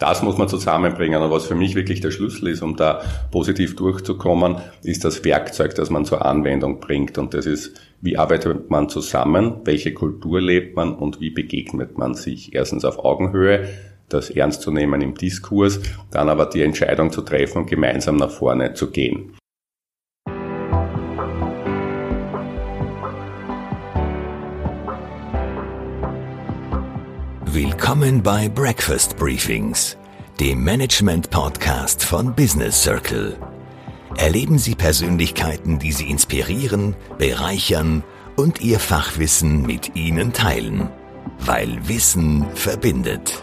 Das muss man zusammenbringen. Und was für mich wirklich der Schlüssel ist, um da positiv durchzukommen, ist das Werkzeug, das man zur Anwendung bringt. Und das ist, wie arbeitet man zusammen, welche Kultur lebt man und wie begegnet man sich. Erstens auf Augenhöhe, das ernst zu nehmen im Diskurs, dann aber die Entscheidung zu treffen und gemeinsam nach vorne zu gehen. Willkommen bei Breakfast Briefings, dem Management-Podcast von Business Circle. Erleben Sie Persönlichkeiten, die Sie inspirieren, bereichern und Ihr Fachwissen mit Ihnen teilen, weil Wissen verbindet.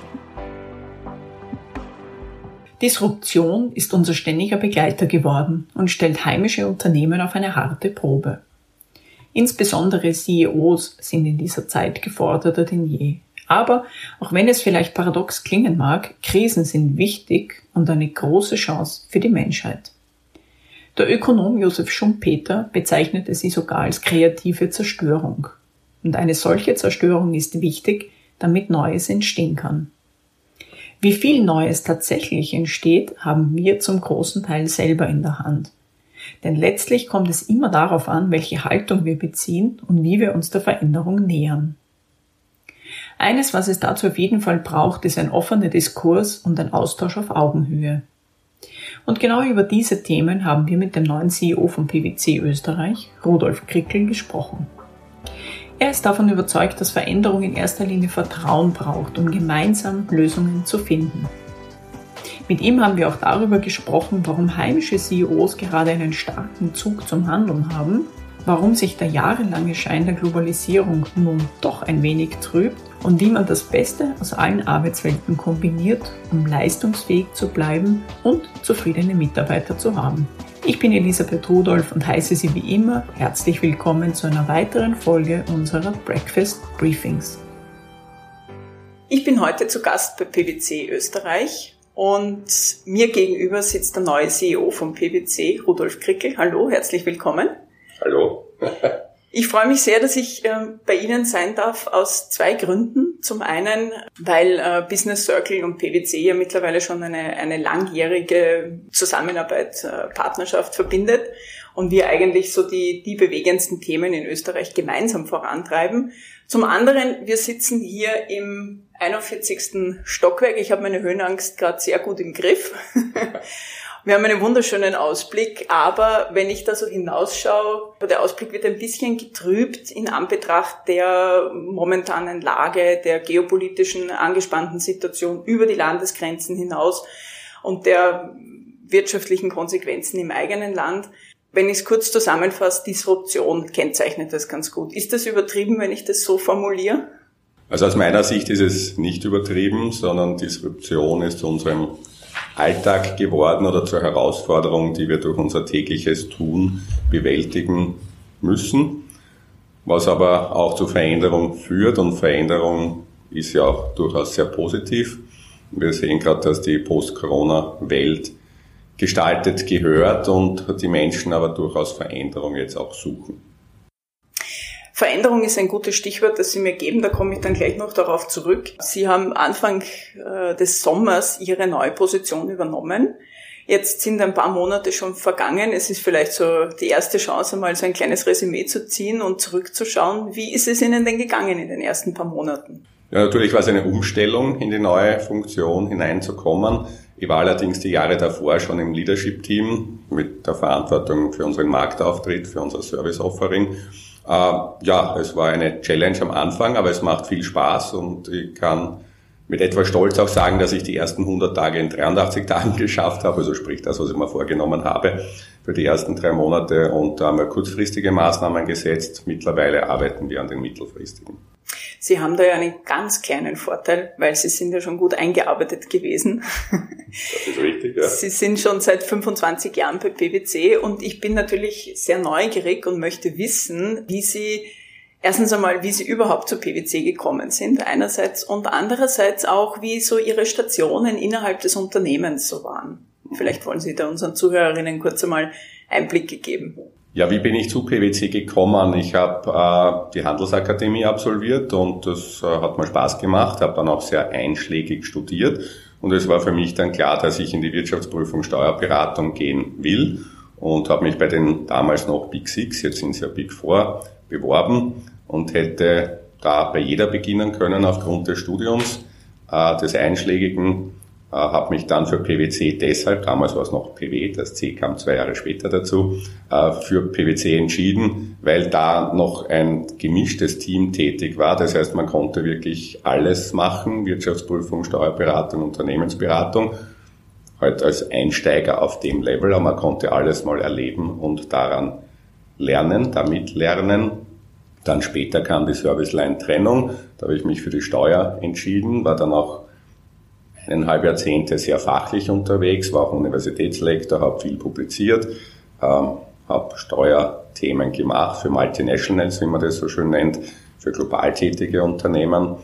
Disruption ist unser ständiger Begleiter geworden und stellt heimische Unternehmen auf eine harte Probe. Insbesondere CEOs sind in dieser Zeit geforderter denn je. Aber auch wenn es vielleicht paradox klingen mag, Krisen sind wichtig und eine große Chance für die Menschheit. Der Ökonom Josef Schumpeter bezeichnete sie sogar als kreative Zerstörung. Und eine solche Zerstörung ist wichtig, damit Neues entstehen kann. Wie viel Neues tatsächlich entsteht, haben wir zum großen Teil selber in der Hand. Denn letztlich kommt es immer darauf an, welche Haltung wir beziehen und wie wir uns der Veränderung nähern. Eines, was es dazu auf jeden Fall braucht, ist ein offener Diskurs und ein Austausch auf Augenhöhe. Und genau über diese Themen haben wir mit dem neuen CEO von PwC Österreich, Rudolf Krickel, gesprochen. Er ist davon überzeugt, dass Veränderung in erster Linie Vertrauen braucht, um gemeinsam Lösungen zu finden. Mit ihm haben wir auch darüber gesprochen, warum heimische CEOs gerade einen starken Zug zum Handeln haben, warum sich der jahrelange Schein der Globalisierung nun doch ein wenig trübt und wie man das Beste aus allen Arbeitswelten kombiniert, um leistungsfähig zu bleiben und zufriedene Mitarbeiter zu haben. Ich bin Elisabeth Rudolph und heiße Sie wie immer herzlich willkommen zu einer weiteren Folge unserer Breakfast Briefings. Ich bin heute zu Gast bei PwC Österreich und mir gegenüber sitzt der neue CEO von PwC, Rudolf Krickel. Hallo, herzlich willkommen. Hallo. Ich freue mich sehr, dass ich äh, bei Ihnen sein darf aus zwei Gründen. Zum einen, weil äh, Business Circle und PwC ja mittlerweile schon eine, eine langjährige Zusammenarbeit, äh, Partnerschaft verbindet und wir eigentlich so die, die bewegendsten Themen in Österreich gemeinsam vorantreiben. Zum anderen, wir sitzen hier im 41. Stockwerk. Ich habe meine Höhenangst gerade sehr gut im Griff. Wir haben einen wunderschönen Ausblick, aber wenn ich da so hinausschaue, der Ausblick wird ein bisschen getrübt in Anbetracht der momentanen Lage, der geopolitischen angespannten Situation über die Landesgrenzen hinaus und der wirtschaftlichen Konsequenzen im eigenen Land. Wenn ich es kurz zusammenfasse, Disruption kennzeichnet das ganz gut. Ist das übertrieben, wenn ich das so formuliere? Also aus meiner Sicht ist es nicht übertrieben, sondern Disruption ist zu unserem Alltag geworden oder zur Herausforderung, die wir durch unser tägliches Tun bewältigen müssen, was aber auch zu Veränderung führt und Veränderung ist ja auch durchaus sehr positiv. Wir sehen gerade, dass die Post-Corona-Welt gestaltet gehört und die Menschen aber durchaus Veränderung jetzt auch suchen. Veränderung ist ein gutes Stichwort, das Sie mir geben, da komme ich dann gleich noch darauf zurück. Sie haben Anfang äh, des Sommers Ihre neue Position übernommen. Jetzt sind ein paar Monate schon vergangen. Es ist vielleicht so die erste Chance, mal so ein kleines Resümee zu ziehen und zurückzuschauen. Wie ist es Ihnen denn gegangen in den ersten paar Monaten? Ja, natürlich war es eine Umstellung, in die neue Funktion hineinzukommen. Ich war allerdings die Jahre davor schon im Leadership-Team mit der Verantwortung für unseren Marktauftritt, für unser Service-Offering ja, es war eine Challenge am Anfang, aber es macht viel Spaß und ich kann mit etwas Stolz auch sagen, dass ich die ersten 100 Tage in 83 Tagen geschafft habe, also sprich das, was ich mir vorgenommen habe für die ersten drei Monate und da haben wir kurzfristige Maßnahmen gesetzt. Mittlerweile arbeiten wir an den mittelfristigen. Sie haben da ja einen ganz kleinen Vorteil, weil Sie sind ja schon gut eingearbeitet gewesen. Das ist richtig, ja. Sie sind schon seit 25 Jahren bei PwC und ich bin natürlich sehr neugierig und möchte wissen, wie Sie erstens einmal, wie Sie überhaupt zu PwC gekommen sind, einerseits und andererseits auch, wie so Ihre Stationen innerhalb des Unternehmens so waren. Vielleicht wollen Sie da unseren Zuhörerinnen kurz einmal Einblicke geben. Ja, wie bin ich zu PwC gekommen? Ich habe äh, die Handelsakademie absolviert und das äh, hat mir Spaß gemacht, habe dann auch sehr einschlägig studiert Und es war für mich dann klar, dass ich in die Wirtschaftsprüfung Steuerberatung gehen will und habe mich bei den damals noch Big Six, jetzt sind es ja Big Four, beworben und hätte da bei jeder beginnen können aufgrund des Studiums, äh, des einschlägigen habe mich dann für PwC deshalb, damals war es noch PW, das C kam zwei Jahre später dazu, äh, für PwC entschieden, weil da noch ein gemischtes Team tätig war. Das heißt, man konnte wirklich alles machen, Wirtschaftsprüfung, Steuerberatung, Unternehmensberatung, halt als Einsteiger auf dem Level, aber man konnte alles mal erleben und daran lernen, damit lernen. Dann später kam die Serviceline-Trennung, da habe ich mich für die Steuer entschieden, war dann auch eineinhalb Jahrzehnte sehr fachlich unterwegs, war auch Universitätslektor, habe viel publiziert, ähm, habe Steuerthemen gemacht für Multinationals, wie man das so schön nennt, für global tätige Unternehmen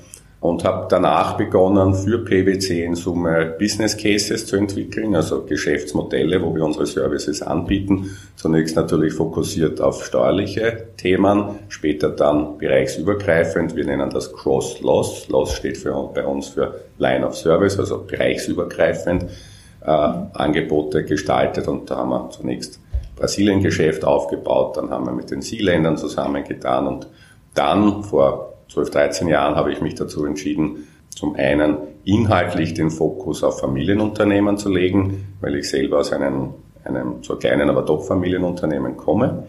und habe danach begonnen, für PwC in Summe Business Cases zu entwickeln, also Geschäftsmodelle, wo wir unsere Services anbieten. Zunächst natürlich fokussiert auf steuerliche Themen, später dann bereichsübergreifend. Wir nennen das Cross-Loss. Loss steht für, bei uns für Line of Service, also bereichsübergreifend äh, Angebote gestaltet und da haben wir zunächst Brasilien-Geschäft aufgebaut, dann haben wir mit den Sea-Ländern zusammengetan und dann vor 12, 13 Jahren habe ich mich dazu entschieden, zum einen inhaltlich den Fokus auf Familienunternehmen zu legen, weil ich selber aus einem, einem so kleinen, aber doch Familienunternehmen komme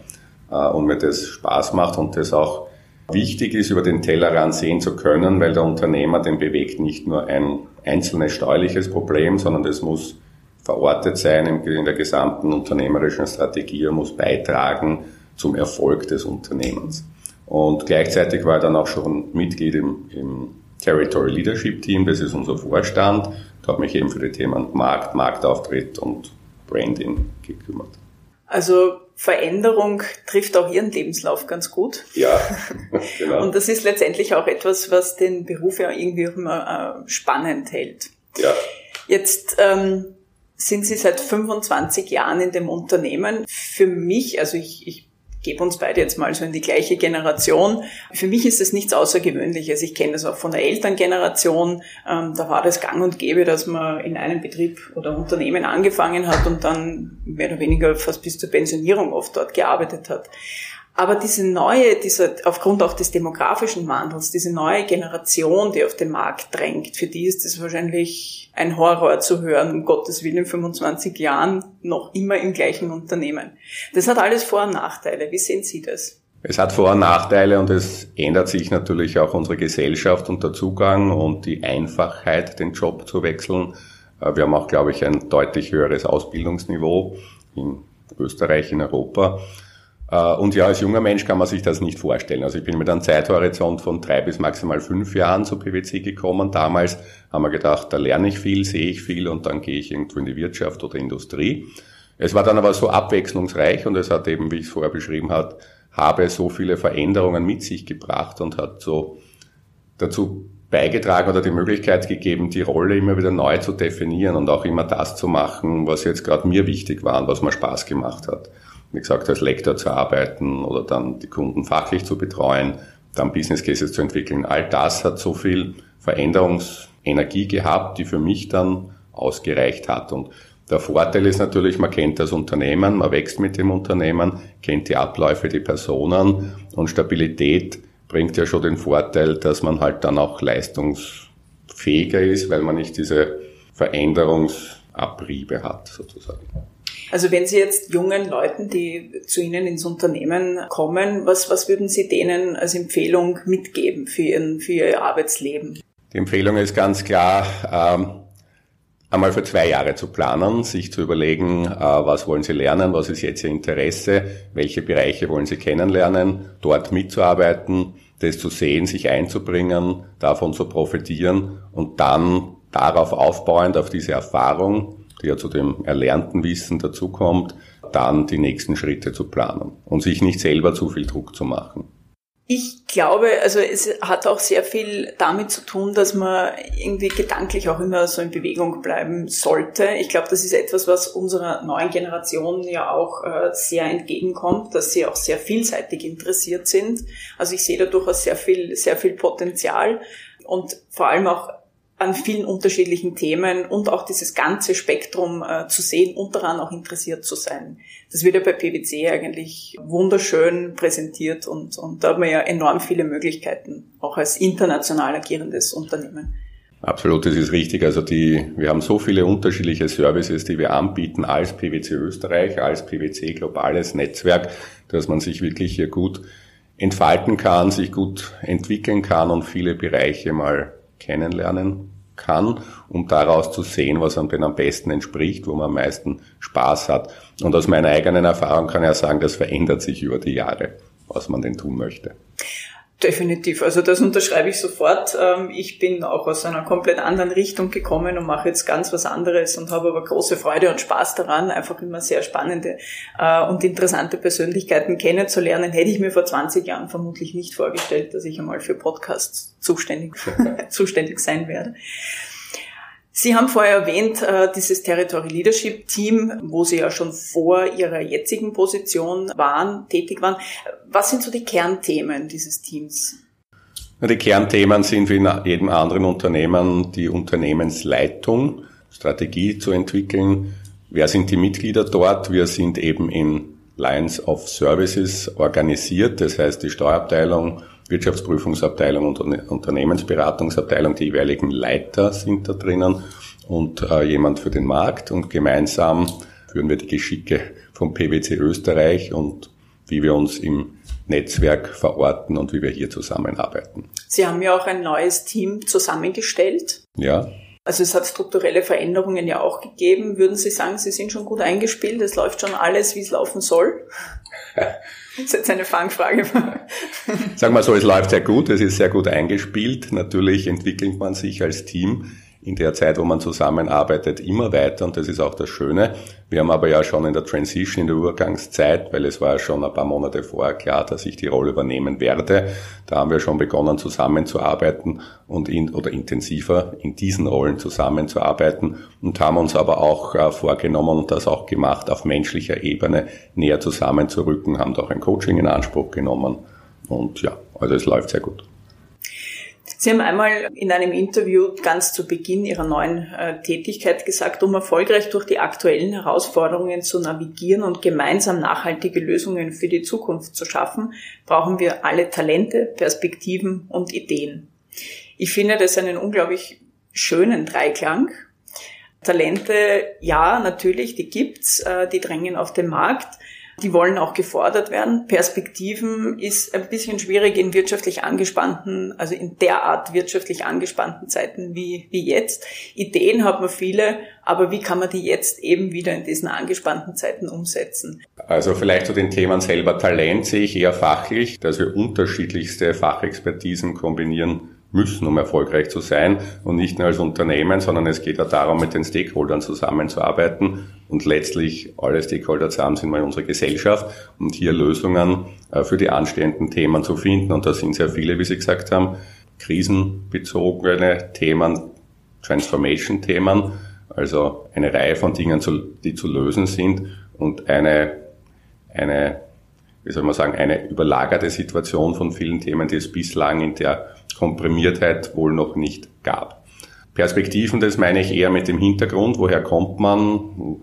äh, und mir das Spaß macht und das auch wichtig ist, über den Tellerrand sehen zu können, weil der Unternehmer, den bewegt nicht nur ein einzelnes steuerliches Problem, sondern das muss verortet sein in der gesamten unternehmerischen Strategie, er muss beitragen zum Erfolg des Unternehmens. Und gleichzeitig war er dann auch schon Mitglied im, im Territory Leadership Team, das ist unser Vorstand. Da habe mich eben für die Themen Markt, Marktauftritt und Branding gekümmert. Also Veränderung trifft auch Ihren Lebenslauf ganz gut. Ja, genau. Und das ist letztendlich auch etwas, was den Beruf ja irgendwie auch immer äh, spannend hält. Ja. Jetzt ähm, sind Sie seit 25 Jahren in dem Unternehmen. Für mich, also ich, ich gebe uns beide jetzt mal so in die gleiche Generation. Für mich ist das nichts Außergewöhnliches. Ich kenne das auch von der Elterngeneration. Ähm, da war das gang und gäbe, dass man in einem Betrieb oder Unternehmen angefangen hat und dann mehr oder weniger fast bis zur Pensionierung oft dort gearbeitet hat. Aber diese neue, dieser, aufgrund auch des demografischen Wandels, diese neue Generation, die auf den Markt drängt, für die ist es wahrscheinlich ein Horror zu hören, um Gottes Willen in 25 Jahren noch immer im gleichen Unternehmen. Das hat alles Vor- und Nachteile. Wie sehen Sie das? Es hat Vor- und Nachteile und es ändert sich natürlich auch unsere Gesellschaft und der Zugang und die Einfachheit, den Job zu wechseln. Äh, wir haben auch, glaube ich, ein deutlich höheres Ausbildungsniveau in Österreich, in Europa. Äh, und ja, als junger Mensch kann man sich das nicht vorstellen. Also ich bin mit einem Zeithorizont von drei bis maximal fünf Jahren zu PwC gekommen. Damals haben wir gedacht, da lerne ich viel, sehe ich viel und dann gehe ich irgendwo in die Wirtschaft oder Industrie. Es war dann aber so abwechslungsreich und es hat eben, wie ich es vorher beschrieben habe, habe so viele Veränderungen mit sich gebracht und hat so dazu beigetragen oder die Möglichkeit gegeben, die Rolle immer wieder neu zu definieren und auch immer das zu machen, was jetzt gerade mir wichtig war und was mir Spaß gemacht hat wie gesagt, als Lektor zu arbeiten oder dann die Kunden fachlich zu betreuen, dann Business Cases zu entwickeln. All das hat so viel Veränderungsenergie gehabt, die für mich dann ausgereicht hat. Und der Vorteil ist natürlich, man kennt das Unternehmen, man wächst mit dem Unternehmen, kennt die Abläufe, die Personen und Stabilität bringt ja schon den Vorteil, dass man halt dann auch leistungsfähiger ist, weil man nicht diese Veränderungsabriebe hat, sozusagen. Also wenn Sie jetzt jungen Leuten, die zu Ihnen ins Unternehmen kommen, was, was würden Sie denen als Empfehlung mitgeben für, ihren, für Ihr Arbeitsleben? Die Empfehlung ist ganz klar, ähm, einmal für zwei Jahre zu planen, sich zu überlegen, äh, was wollen Sie lernen, was ist jetzt Ihr Interesse, welche Bereiche wollen Sie kennenlernen, dort mitzuarbeiten, das zu sehen, sich einzubringen, davon zu profitieren und dann darauf aufbauend auf diese Erfahrung die ja zu dem erlernten Wissen dazukommt, dann die nächsten Schritte zu planen und sich nicht selber zu viel Druck zu machen. Ich glaube, also es hat auch sehr viel damit zu tun, dass man irgendwie gedanklich auch immer so in Bewegung bleiben sollte. Ich glaube, das ist etwas, was unserer neuen Generation ja auch äh, sehr entgegenkommt, dass sie auch sehr vielseitig interessiert sind. Also ich sehe da durchaus sehr viel, sehr viel Potenzial und vor allem auch an vielen unterschiedlichen Themen und auch dieses ganze Spektrum äh, zu sehen und daran auch interessiert zu sein. Das wird ja bei PwC eigentlich wunderschön präsentiert und, und da haben wir ja enorm viele Möglichkeiten, auch als international agierendes Unternehmen. Absolut, das ist richtig. Also die, wir haben so viele unterschiedliche Services, die wir anbieten als PwC Österreich, als PwC globales Netzwerk, dass man sich wirklich hier gut entfalten kann, sich gut entwickeln kann und viele Bereiche mal kennenlernen kann, um daraus zu sehen, was einem denn am besten entspricht, wo man am meisten Spaß hat. Und aus meiner eigenen Erfahrung kann ich ja sagen, das verändert sich über die Jahre, was man denn tun möchte. Definitiv. Also das unterschreibe ich sofort. Ähm, ich bin auch aus einer komplett anderen Richtung gekommen und mache jetzt ganz was anderes und habe aber große Freude und Spaß daran, einfach immer sehr spannende äh, und interessante Persönlichkeiten kennenzulernen. Hätte ich mir vor 20 Jahren vermutlich nicht vorgestellt, dass ich einmal für Podcasts zuständig, zuständig sein werde. Sie haben vorher erwähnt, äh, dieses Territory Leadership Team, wo Sie ja schon vor Ihrer jetzigen Position waren, tätig waren. Was sind so die Kernthemen dieses Teams? Die Kernthemen sind wie in jedem anderen Unternehmen die Unternehmensleitung, Strategie zu entwickeln. Wer sind die Mitglieder dort? Wir sind eben in Lines of Services organisiert, das heißt die Steuerabteilung, Wirtschaftsprüfungsabteilung und Unternehmensberatungsabteilung, die jeweiligen Leiter sind da drinnen und äh, jemand für den Markt und gemeinsam führen wir die Geschicke vom PwC Österreich und wie wir uns im Netzwerk verorten und wie wir hier zusammenarbeiten. Sie haben ja auch ein neues Team zusammengestellt. Ja. Also es hat strukturelle Veränderungen ja auch gegeben. Würden Sie sagen, Sie sind schon gut eingespielt? Es läuft schon alles, wie es laufen soll? Das ist jetzt eine Fangfrage. Sagen wir so, es läuft sehr gut, es ist sehr gut eingespielt. Natürlich entwickelt man sich als Team in der Zeit, wo man zusammenarbeitet, immer weiter und das ist auch das Schöne. Wir haben aber ja schon in der Transition, in der Übergangszeit, weil es war ja schon ein paar Monate vorher klar, dass ich die Rolle übernehmen werde, da haben wir schon begonnen zusammenzuarbeiten und in, oder intensiver in diesen Rollen zusammenzuarbeiten und haben uns aber auch äh, vorgenommen und das auch gemacht, auf menschlicher Ebene näher zusammenzurücken, haben da auch ein Coaching in Anspruch genommen und ja, also es läuft sehr gut. Sie haben einmal in einem Interview ganz zu Beginn Ihrer neuen äh, Tätigkeit gesagt, um erfolgreich durch die aktuellen Herausforderungen zu navigieren und gemeinsam nachhaltige Lösungen für die Zukunft zu schaffen, brauchen wir alle Talente, Perspektiven und Ideen. Ich finde das einen unglaublich schönen Dreiklang. Talente, ja, natürlich, die gibt's, äh, die drängen auf den Markt. Die wollen auch gefordert werden. Perspektiven ist ein bisschen schwierig in wirtschaftlich angespannten, also in derart wirtschaftlich angespannten Zeiten wie, wie jetzt. Ideen hat man viele, aber wie kann man die jetzt eben wieder in diesen angespannten Zeiten umsetzen? Also vielleicht zu den Themen selber Talent sehe ich eher fachlich, dass wir unterschiedlichste Fachexpertisen kombinieren müssen, um erfolgreich zu sein und nicht nur als Unternehmen, sondern es geht ja darum, mit den Stakeholdern zusammenzuarbeiten. Und letztlich alle Stakeholder zusammen sind mal unsere Gesellschaft. Und hier Lösungen äh, für die anstehenden Themen zu finden. Und da sind sehr viele, wie Sie gesagt haben, krisenbezogene Themen, Transformation-Themen, also eine Reihe von Dingen, die zu lösen sind und eine, eine, wie soll man sagen, eine überlagerte Situation von vielen Themen, die es bislang in der Komprimiertheit wohl noch nicht gab. Perspektiven, das meine ich eher mit dem Hintergrund, woher kommt man,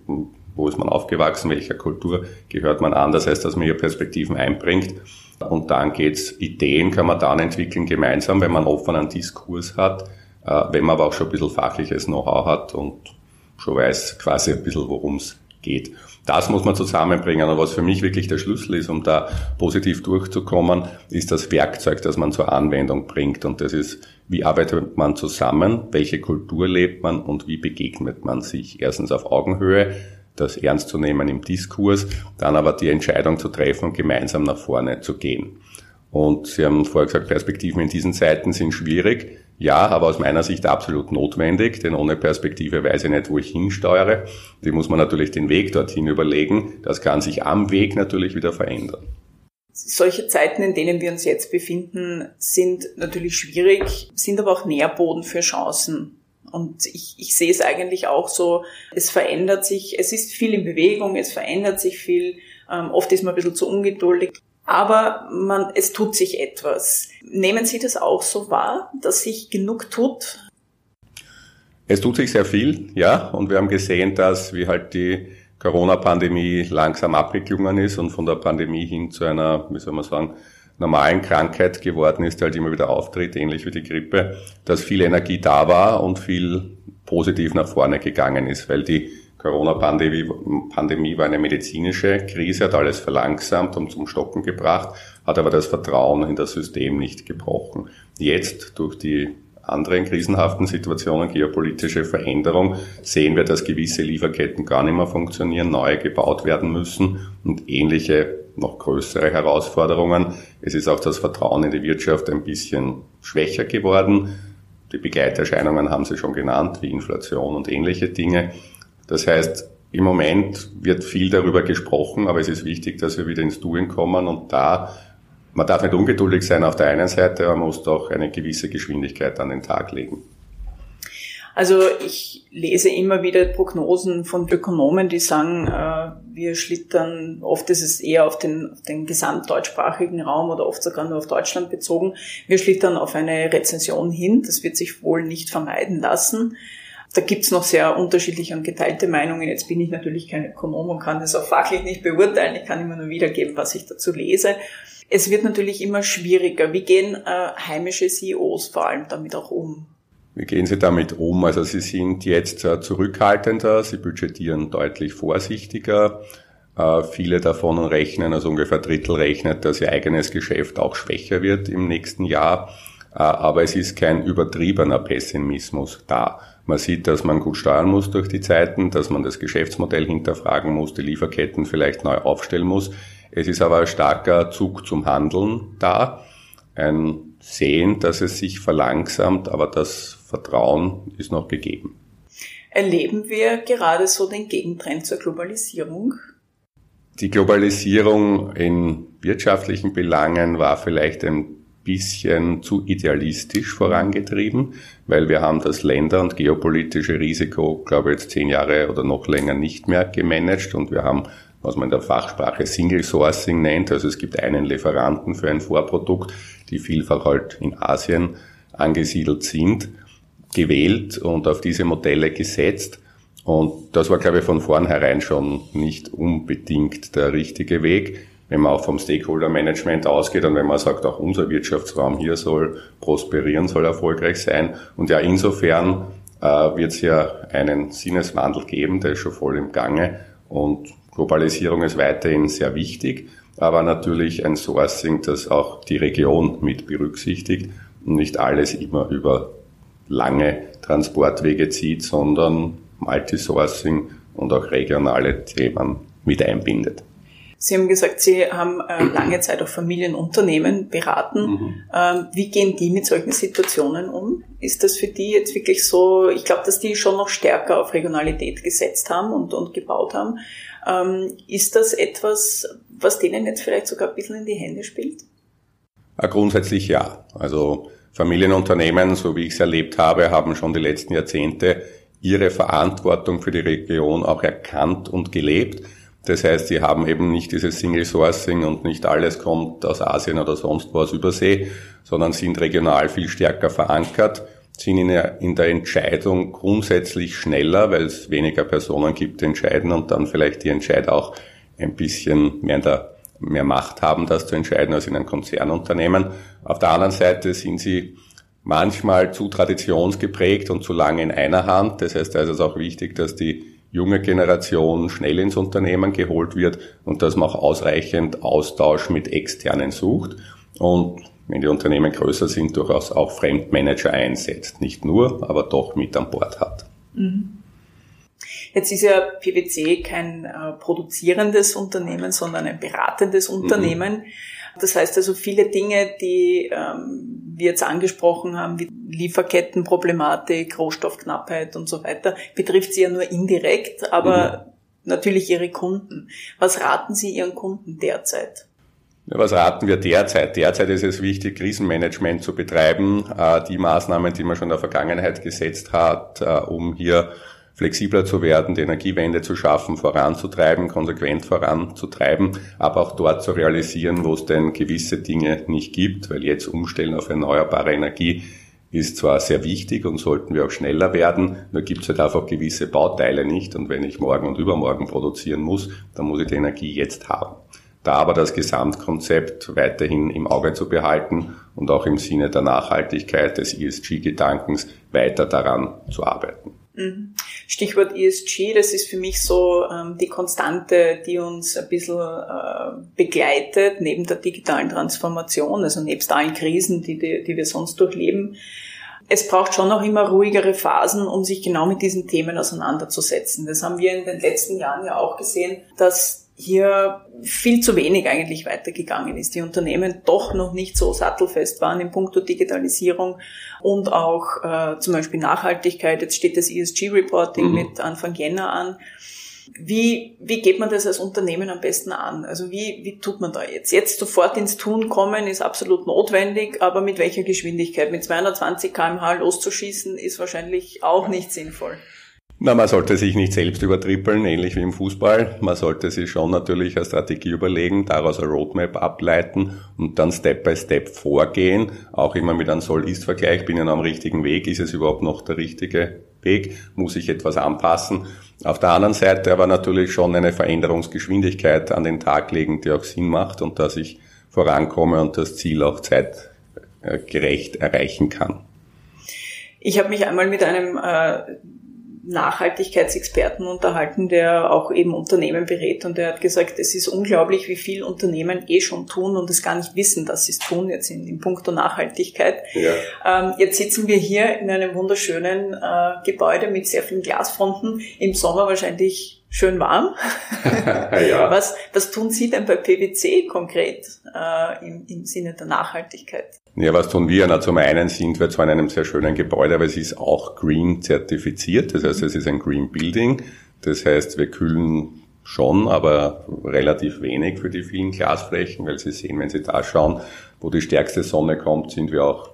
wo ist man aufgewachsen, welcher Kultur gehört man an, das heißt, dass man hier Perspektiven einbringt. Und dann geht's, Ideen kann man dann entwickeln gemeinsam, wenn man offenen Diskurs hat, äh, wenn man aber auch schon ein bisschen fachliches Know-how hat und schon weiß quasi ein bisschen, worum es geht. Das muss man zusammenbringen. Und was für mich wirklich der Schlüssel ist, um da positiv durchzukommen, ist das Werkzeug, das man zur Anwendung bringt. Und das ist, wie arbeitet man zusammen, welche Kultur lebt man und wie begegnet man sich. Erstens auf Augenhöhe, das ernst zu nehmen im Diskurs, dann aber die Entscheidung zu treffen gemeinsam nach vorne zu gehen. Und Sie haben vorher gesagt, Perspektiven in diesen Zeiten sind schwierig. Ja, aber aus meiner Sicht absolut notwendig, denn ohne Perspektive weiß ich nicht, wo ich hinsteuere. Die muss man natürlich den Weg dorthin überlegen. Das kann sich am Weg natürlich wieder verändern. Solche Zeiten, in denen wir uns jetzt befinden, sind natürlich schwierig, sind aber auch Nährboden für Chancen. Und ich, ich sehe es eigentlich auch so, es verändert sich, es ist viel in Bewegung, es verändert sich viel. Ähm, oft ist man ein bisschen zu ungeduldig aber man, es tut sich etwas. Nehmen Sie das auch so wahr, dass sich genug tut? Es tut sich sehr viel, ja, und wir haben gesehen, dass wie halt die Corona-Pandemie langsam abgeklungen ist und von der Pandemie hin zu einer, wie soll man sagen, normalen Krankheit geworden ist, die halt immer wieder auftritt, ähnlich wie die Grippe, dass viel Energie da war und viel positiv nach vorne gegangen ist, weil die Corona-Pandemie Pandemie war eine medizinische Krise, hat alles verlangsamt und zum Stocken gebracht, hat aber das Vertrauen in das System nicht gebrochen. Jetzt durch die anderen krisenhaften Situationen, geopolitische Veränderung, sehen wir, dass gewisse Lieferketten gar nicht mehr funktionieren, neue gebaut werden müssen und ähnliche, noch größere Herausforderungen. Es ist auch das Vertrauen in die Wirtschaft ein bisschen schwächer geworden. Die Begleiterscheinungen haben Sie schon genannt, wie Inflation und ähnliche Dinge. Das heißt, im Moment wird viel darüber gesprochen, aber es ist wichtig, dass wir wieder ins Doing kommen und da man darf nicht ungeduldig sein auf der einen Seite, man muss doch eine gewisse Geschwindigkeit an den Tag legen. Also ich lese immer wieder Prognosen von Ökonomen, die sagen, äh, wir schlittern, oft ist es eher auf den, auf den gesamtdeutschsprachigen Raum oder oft sogar nur auf Deutschland bezogen, wir schlittern auf eine Rezession hin. Das wird sich wohl nicht vermeiden lassen. Da gibt's noch sehr unterschiedliche und geteilte Meinungen. Jetzt bin ich natürlich kein Ökonom und kann das auch fachlich nicht beurteilen. Ich kann immer nur wiedergeben, was ich dazu lese. Es wird natürlich immer schwieriger. Wie gehen äh, heimische CEOs vor allem damit auch um? Wie gehen Sie damit um? Also Sie sind jetzt äh, zurückhaltender, Sie budgetieren deutlich vorsichtiger. Äh, viele davon rechnen, also ungefähr Drittel rechnet, dass ihr eigenes Geschäft auch schwächer wird im nächsten Jahr. Äh, aber es ist kein übertriebener Pessimismus da. Man sieht, dass man gut steuern muss durch die Zeiten, dass man das Geschäftsmodell hinterfragen muss, die Lieferketten vielleicht neu aufstellen muss. Es ist aber ein starker Zug zum Handeln da. Ein Sehen, dass es sich verlangsamt, aber das Vertrauen ist noch gegeben. Erleben wir gerade so den Gegentrend zur Globalisierung? Die Globalisierung in wirtschaftlichen Belangen war vielleicht ein bisschen zu idealistisch vorangetrieben, weil wir haben das Länder- und geopolitische Risiko, glaube ich, jetzt zehn Jahre oder noch länger nicht mehr gemanagt und wir haben was man in der Fachsprache Single Sourcing nennt. Also es gibt einen Lieferanten für ein Vorprodukt, die vielfach halt in Asien angesiedelt sind, gewählt und auf diese Modelle gesetzt. Und das war, glaube ich, von vornherein schon nicht unbedingt der richtige Weg wenn man auch vom Stakeholder-Management ausgeht und wenn man sagt, auch unser Wirtschaftsraum hier soll prosperieren, soll erfolgreich sein. Und ja, insofern äh, wird es ja einen Sinneswandel geben, der ist schon voll im Gange. Und Globalisierung ist weiterhin sehr wichtig, aber natürlich ein Sourcing, das auch die Region mit berücksichtigt und nicht alles immer über lange Transportwege zieht, sondern Multisourcing und auch regionale Themen mit einbindet. Sie haben gesagt, Sie haben äh, lange Zeit auch Familienunternehmen beraten. Mhm. Ähm, wie gehen die mit solchen Situationen um? Ist das für die jetzt wirklich so, ich glaube, dass die schon noch stärker auf Regionalität gesetzt haben und, und gebaut haben. Ähm, ist das etwas, was denen jetzt vielleicht sogar ein bisschen in die Hände spielt? Ja, grundsätzlich ja. Also Familienunternehmen, so wie ich es erlebt habe, haben schon die letzten Jahrzehnte ihre Verantwortung für die Region auch erkannt und gelebt das heißt, sie haben eben nicht dieses Single Sourcing und nicht alles kommt aus Asien oder sonst wo aus Übersee, sondern sind regional viel stärker verankert, sind in der, Entscheidung grundsätzlich schneller, weil es weniger Personen gibt, die entscheiden und dann vielleicht die Entscheider auch ein bisschen mehr, in der, mehr Macht haben, das zu entscheiden als in einem Konzernunternehmen. Auf der anderen Seite sind sie manchmal zu traditionsgeprägt und zu lange in einer Hand. Das heißt, da ist es auch wichtig, dass die junge Generation schnell ins Unternehmen geholt wird und dass man auch ausreichend Austausch mit Externen sucht und wenn die Unternehmen größer sind, durchaus auch Fremdmanager einsetzt. Nicht nur, aber doch mit an Bord hat. Mhm. Jetzt ist ja PwC kein äh, produzierendes Unternehmen, sondern ein beratendes mhm. Unternehmen. Mhm. Das heißt also viele Dinge, die ähm, wir jetzt angesprochen haben, wie Lieferkettenproblematik, Rohstoffknappheit und so weiter, betrifft sie ja nur indirekt, aber mhm. natürlich ihre Kunden. Was raten Sie Ihren Kunden derzeit? Was raten wir derzeit? Derzeit ist es wichtig, Krisenmanagement zu betreiben. Äh, die Maßnahmen, die man schon in der Vergangenheit gesetzt hat, äh, um hier flexibler zu werden, die Energiewende zu schaffen, voranzutreiben, konsequent voranzutreiben, aber auch dort zu realisieren, wo es denn gewisse Dinge nicht gibt, weil jetzt umstellen auf erneuerbare Energie ist zwar sehr wichtig und sollten wir auch schneller werden, nur gibt es halt einfach gewisse Bauteile nicht und wenn ich morgen und übermorgen produzieren muss, dann muss ich die Energie jetzt haben. Da aber das Gesamtkonzept weiterhin im Auge zu behalten und auch im Sinne der Nachhaltigkeit des ESG-Gedankens weiter daran zu arbeiten. Mhm. Stichwort ESG, das ist für mich so ähm, die Konstante, die uns ein bisschen äh, begleitet, neben der digitalen Transformation, also nebst allen Krisen, die, die, die wir sonst durchleben. Es braucht schon noch immer ruhigere Phasen, um sich genau mit diesen Themen auseinanderzusetzen. Das haben wir in den letzten Jahren ja auch gesehen, dass hier viel zu wenig eigentlich weitergegangen ist. Die Unternehmen doch noch nicht so sattelfest waren in puncto Digitalisierung und auch äh, zum Beispiel Nachhaltigkeit. Jetzt steht das ESG-Reporting mhm. mit Anfang Jänner an. Wie, wie geht man das als Unternehmen am besten an? Also wie, wie tut man da jetzt? Jetzt sofort ins Tun kommen ist absolut notwendig, aber mit welcher Geschwindigkeit? Mit 220 kmh loszuschießen ist wahrscheinlich auch nicht sinnvoll. Na, man sollte sich nicht selbst übertrippeln, ähnlich wie im Fußball. Man sollte sich schon natürlich eine Strategie überlegen, daraus eine Roadmap ableiten und dann Step by Step vorgehen. Auch immer mit einem Soll-Ist-Vergleich. Bin ich am richtigen Weg? Ist es überhaupt noch der richtige Weg? Muss ich etwas anpassen? Auf der anderen Seite aber natürlich schon eine Veränderungsgeschwindigkeit an den Tag legen, die auch Sinn macht und dass ich vorankomme und das Ziel auch zeitgerecht erreichen kann. Ich habe mich einmal mit einem äh, Nachhaltigkeitsexperten unterhalten, der auch eben Unternehmen berät und der hat gesagt, es ist unglaublich, wie viel Unternehmen eh schon tun und es gar nicht wissen, dass sie es tun jetzt in, in puncto Nachhaltigkeit. Ja. Ähm, jetzt sitzen wir hier in einem wunderschönen äh, Gebäude mit sehr vielen Glasfronten, im Sommer wahrscheinlich schön warm. ja. was, was tun Sie denn bei PwC konkret äh, im, im Sinne der Nachhaltigkeit? Ja, was tun wir? Na, zum einen sind wir zwar in einem sehr schönen Gebäude, aber es ist auch Green zertifiziert. Das heißt, es ist ein Green Building. Das heißt, wir kühlen schon, aber relativ wenig für die vielen Glasflächen, weil Sie sehen, wenn Sie da schauen, wo die stärkste Sonne kommt, sind wir auch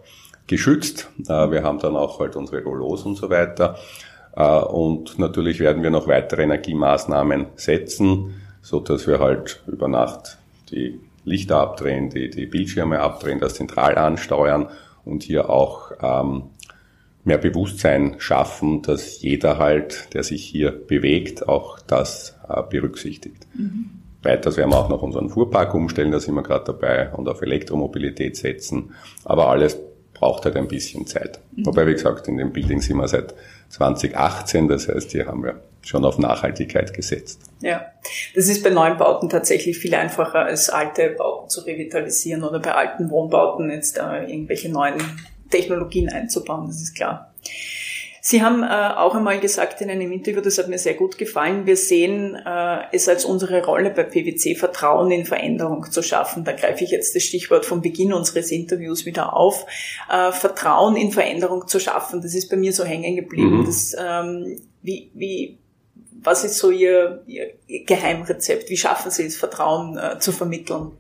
geschützt. Äh, wir haben dann auch halt unsere Rollos und so weiter. Äh, und natürlich werden wir noch weitere Energiemaßnahmen setzen, so dass wir halt über Nacht die Lichter abdrehen, die, die Bildschirme abdrehen, das zentral ansteuern und hier auch ähm, mehr Bewusstsein schaffen, dass jeder halt, der sich hier bewegt, auch das äh, berücksichtigt. Mhm. Weiters werden wir auch noch unseren Fuhrpark umstellen, da sind wir gerade dabei und auf Elektromobilität setzen. Aber alles braucht halt ein bisschen Zeit. Mhm. Wobei, wie gesagt, in dem Building sind wir seit 2018, das heißt, hier haben wir schon auf Nachhaltigkeit gesetzt. Ja, das ist bei neuen Bauten tatsächlich viel einfacher als alte Bauten zu revitalisieren oder bei alten Wohnbauten jetzt äh, irgendwelche neuen Technologien einzubauen, das ist klar. Sie haben äh, auch einmal gesagt in einem Interview, das hat mir sehr gut gefallen, wir sehen äh, es als unsere Rolle bei PwC, Vertrauen in Veränderung zu schaffen. Da greife ich jetzt das Stichwort vom Beginn unseres Interviews wieder auf. Äh, Vertrauen in Veränderung zu schaffen, das ist bei mir so hängen geblieben. Mhm. Das, ähm, wie, wie, was ist so Ihr, Ihr Geheimrezept? Wie schaffen Sie es, Vertrauen äh, zu vermitteln?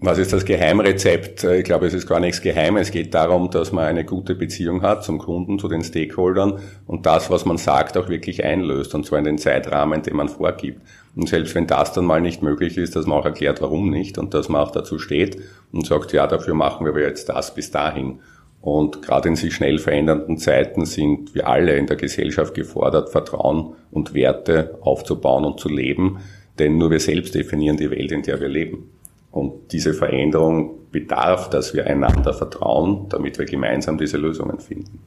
Was ist das Geheimrezept? Ich glaube, es ist gar nichts Geheimes. Es geht darum, dass man eine gute Beziehung hat zum Kunden, zu den Stakeholdern und das, was man sagt, auch wirklich einlöst und zwar in den Zeitrahmen, den man vorgibt. Und selbst wenn das dann mal nicht möglich ist, dass man auch erklärt, warum nicht und dass man auch dazu steht und sagt, ja, dafür machen wir jetzt das bis dahin. Und gerade in sich schnell verändernden Zeiten sind wir alle in der Gesellschaft gefordert, Vertrauen und Werte aufzubauen und zu leben, denn nur wir selbst definieren die Welt, in der wir leben. Und diese Veränderung bedarf, dass wir einander vertrauen, damit wir gemeinsam diese Lösungen finden.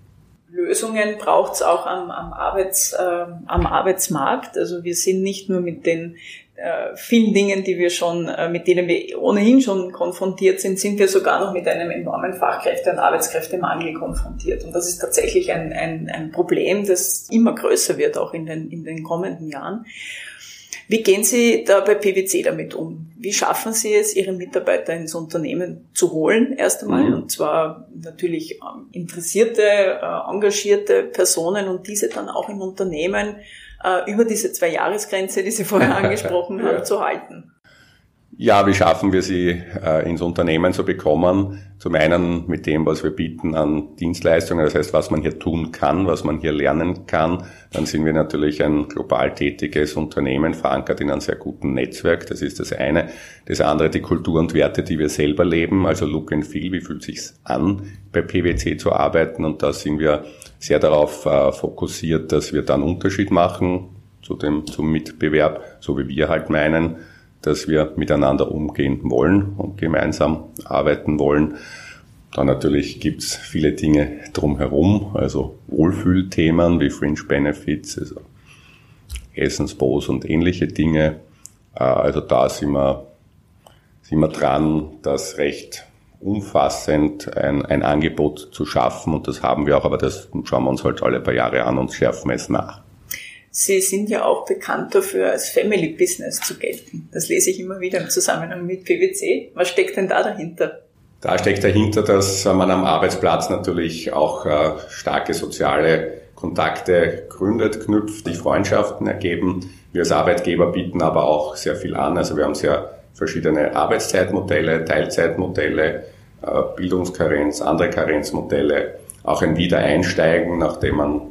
Lösungen braucht es auch am, am, Arbeits, äh, am Arbeitsmarkt. Also wir sind nicht nur mit den äh, vielen Dingen, die wir schon, äh, mit denen wir ohnehin schon konfrontiert sind, sind wir sogar noch mit einem enormen Fachkräfte- und Arbeitskräftemangel konfrontiert. Und das ist tatsächlich ein, ein, ein Problem, das immer größer wird, auch in den, in den kommenden Jahren. Wie gehen Sie da bei PwC damit um? Wie schaffen Sie es, Ihre Mitarbeiter ins Unternehmen zu holen, erst einmal? Mhm. Und zwar natürlich ähm, interessierte, äh, engagierte Personen und diese dann auch im Unternehmen äh, über diese zwei Jahresgrenze, die Sie vorher angesprochen haben, ja. zu halten. Ja, wie schaffen wir sie äh, ins Unternehmen zu bekommen? Zum einen mit dem, was wir bieten an Dienstleistungen, das heißt, was man hier tun kann, was man hier lernen kann. Dann sind wir natürlich ein global tätiges Unternehmen, verankert in einem sehr guten Netzwerk. Das ist das eine. Das andere, die Kultur und Werte, die wir selber leben. Also Look and Feel, wie fühlt sich's an, bei PwC zu arbeiten? Und da sind wir sehr darauf äh, fokussiert, dass wir dann Unterschied machen zu dem, zum Mitbewerb, so wie wir halt meinen dass wir miteinander umgehen wollen und gemeinsam arbeiten wollen. Dann natürlich gibt's viele Dinge drumherum, also Wohlfühlthemen wie Fringe Benefits, also Essensbos und ähnliche Dinge. Äh, also da sind wir, sind wir dran, das recht umfassend ein, ein Angebot zu schaffen und das haben wir auch, aber das schauen wir uns halt alle paar Jahre an und schärfen es nach. Sie sind ja auch bekannt dafür, als Family Business zu gelten. Das lese ich immer wieder im Zusammenhang mit PwC. Was steckt denn da dahinter? Da steckt dahinter, dass man am Arbeitsplatz natürlich auch äh, starke soziale Kontakte gründet, knüpft, die Freundschaften ergeben. Wir als Arbeitgeber bieten aber auch sehr viel an. Also wir haben sehr verschiedene Arbeitszeitmodelle, Teilzeitmodelle, äh, Bildungskarenz, andere Karenzmodelle, auch ein Wiedereinsteigen, nachdem man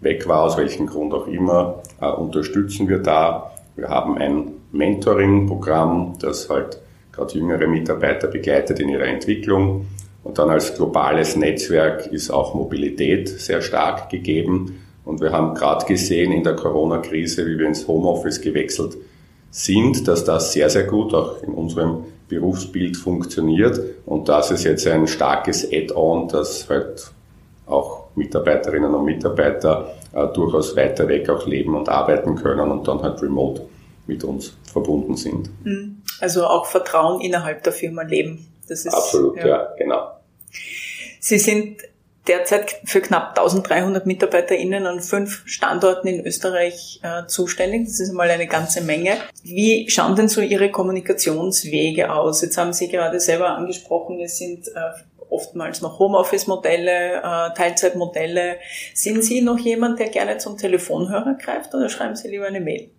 weg war, aus welchem Grund auch immer, äh, unterstützen wir da. Wir haben ein Mentoring-Programm, das halt gerade jüngere Mitarbeiter begleitet in ihrer Entwicklung. Und dann als globales Netzwerk ist auch Mobilität sehr stark gegeben. Und wir haben gerade gesehen in der Corona-Krise, wie wir ins Homeoffice gewechselt sind, dass das sehr, sehr gut auch in unserem Berufsbild funktioniert. Und das ist jetzt ein starkes Add-on, das halt auch Mitarbeiterinnen und Mitarbeiter äh, durchaus weiter weg auch leben und arbeiten können und dann halt remote mit uns verbunden sind. Mhm. Also auch Vertrauen innerhalb der Firma leben. Das ist, Absolut, ja, ja genau. Sie sind derzeit für knapp 1300 MitarbeiterInnen an fünf Standorten in Österreich äh, zuständig. Das ist mal eine ganze Menge. Wie schauen denn so Ihre Kommunikationswege aus? Jetzt haben Sie gerade selber angesprochen, es sind äh, oftmals noch Homeoffice-Modelle, äh, Teilzeitmodelle. Sind Sie noch jemand, der gerne zum Telefonhörer greift oder schreiben Sie lieber eine Mail?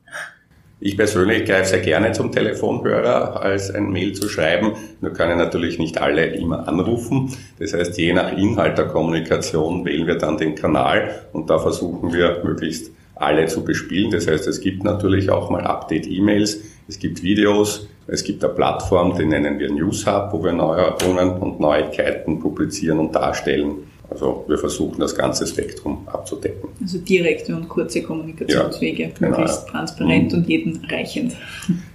Ich persönlich greife sehr gerne zum Telefonhörer, als ein Mail zu schreiben. Nur können natürlich nicht alle immer anrufen. Das heißt, je nach Inhalt der Kommunikation wählen wir dann den Kanal und da versuchen wir möglichst alle zu bespielen. Das heißt, es gibt natürlich auch mal Update-E-Mails, es gibt Videos, es gibt eine Plattform, die nennen wir News Hub, wo wir Neuerungen und Neuigkeiten publizieren und darstellen. Also wir versuchen das ganze Spektrum abzudecken. Also direkte und kurze Kommunikationswege, ja, genau, möglichst transparent mhm. und jeden reichend.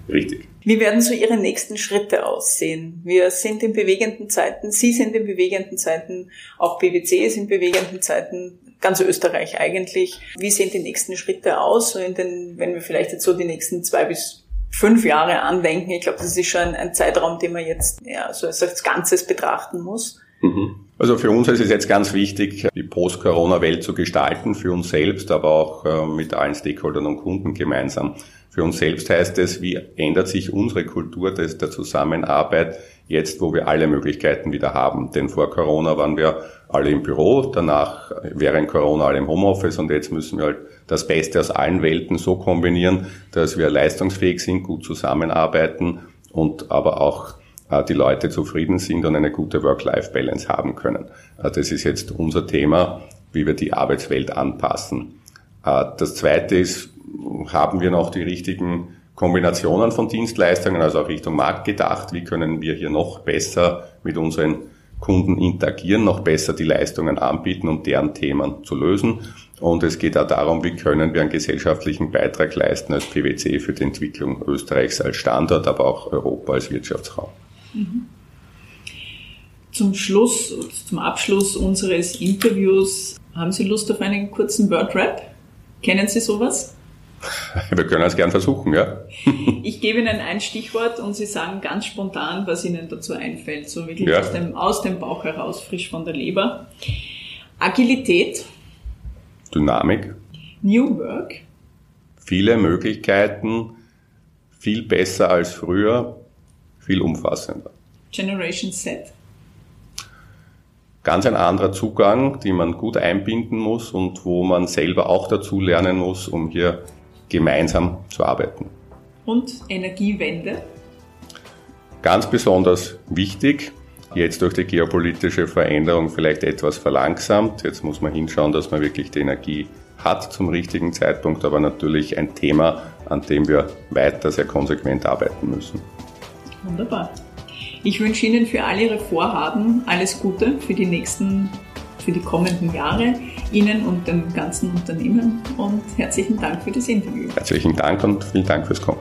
Richtig. Wie werden so Ihre nächsten Schritte aussehen? Wir sind in bewegenden Zeiten, Sie sind in bewegenden Zeiten, auch PwC ist in bewegenden Zeiten, ganz Österreich eigentlich. Wie sehen die nächsten Schritte aus? So in den, wenn wir vielleicht jetzt so die nächsten zwei bis fünf Jahre andenken. Ich glaube, das ist schon ein Zeitraum, den man jetzt ja, so als Ganzes betrachten muss. Mhm. Also für uns ist es jetzt ganz wichtig, die Post-Corona-Welt zu gestalten, für uns selbst, aber auch äh, mit allen Stakeholdern und Kunden gemeinsam. Für uns selbst heißt es, wie ändert sich unsere Kultur des, der Zusammenarbeit jetzt, wo wir alle Möglichkeiten wieder haben. Denn vor Corona waren wir alle im Büro, danach während Corona alle im Homeoffice und jetzt müssen wir halt das Beste aus allen Welten so kombinieren, dass wir leistungsfähig sind, gut zusammenarbeiten und aber auch äh, die Leute zufrieden sind und eine gute Work-Life-Balance haben können. Äh, das ist jetzt unser Thema, wie wir die Arbeitswelt anpassen. Äh, das Zweite ist, haben wir noch die richtigen Kombinationen von Dienstleistungen, also auch Richtung Markt gedacht. Wie können wir hier noch besser mit unseren Kunden interagieren, noch besser die Leistungen anbieten, um deren Themen zu lösen. Und es geht auch darum, wie können wir einen gesellschaftlichen Beitrag leisten als PwC für die Entwicklung Österreichs als Standort, aber auch Europa als Wirtschaftsraum. Mhm. Zum Schluss, zum Abschluss unseres Interviews, haben Sie Lust auf einen kurzen Word-Rap? Kennen Sie sowas? Wir können es gern versuchen, ja. ich gebe Ihnen ein Stichwort und Sie sagen ganz spontan, was Ihnen dazu einfällt, so wirklich ja. aus, dem, aus dem Bauch heraus, frisch von der Leber. Agilität. Dynamik. New Work. Viele Möglichkeiten, viel besser als früher, viel umfassender. Generation Z. Ganz ein anderer Zugang, den man gut einbinden muss und wo man selber auch dazu lernen muss, um hier gemeinsam zu arbeiten. Und Energiewende? ganz besonders wichtig, jetzt durch die geopolitische Veränderung vielleicht etwas verlangsamt. Jetzt muss man hinschauen, dass man wirklich die Energie hat zum richtigen Zeitpunkt, aber natürlich ein Thema, an dem wir weiter sehr konsequent arbeiten müssen. Wunderbar. Ich wünsche Ihnen für all Ihre Vorhaben alles Gute für die nächsten, für die kommenden Jahre, Ihnen und dem ganzen Unternehmen und herzlichen Dank für das Interview. Herzlichen Dank und vielen Dank fürs Kommen.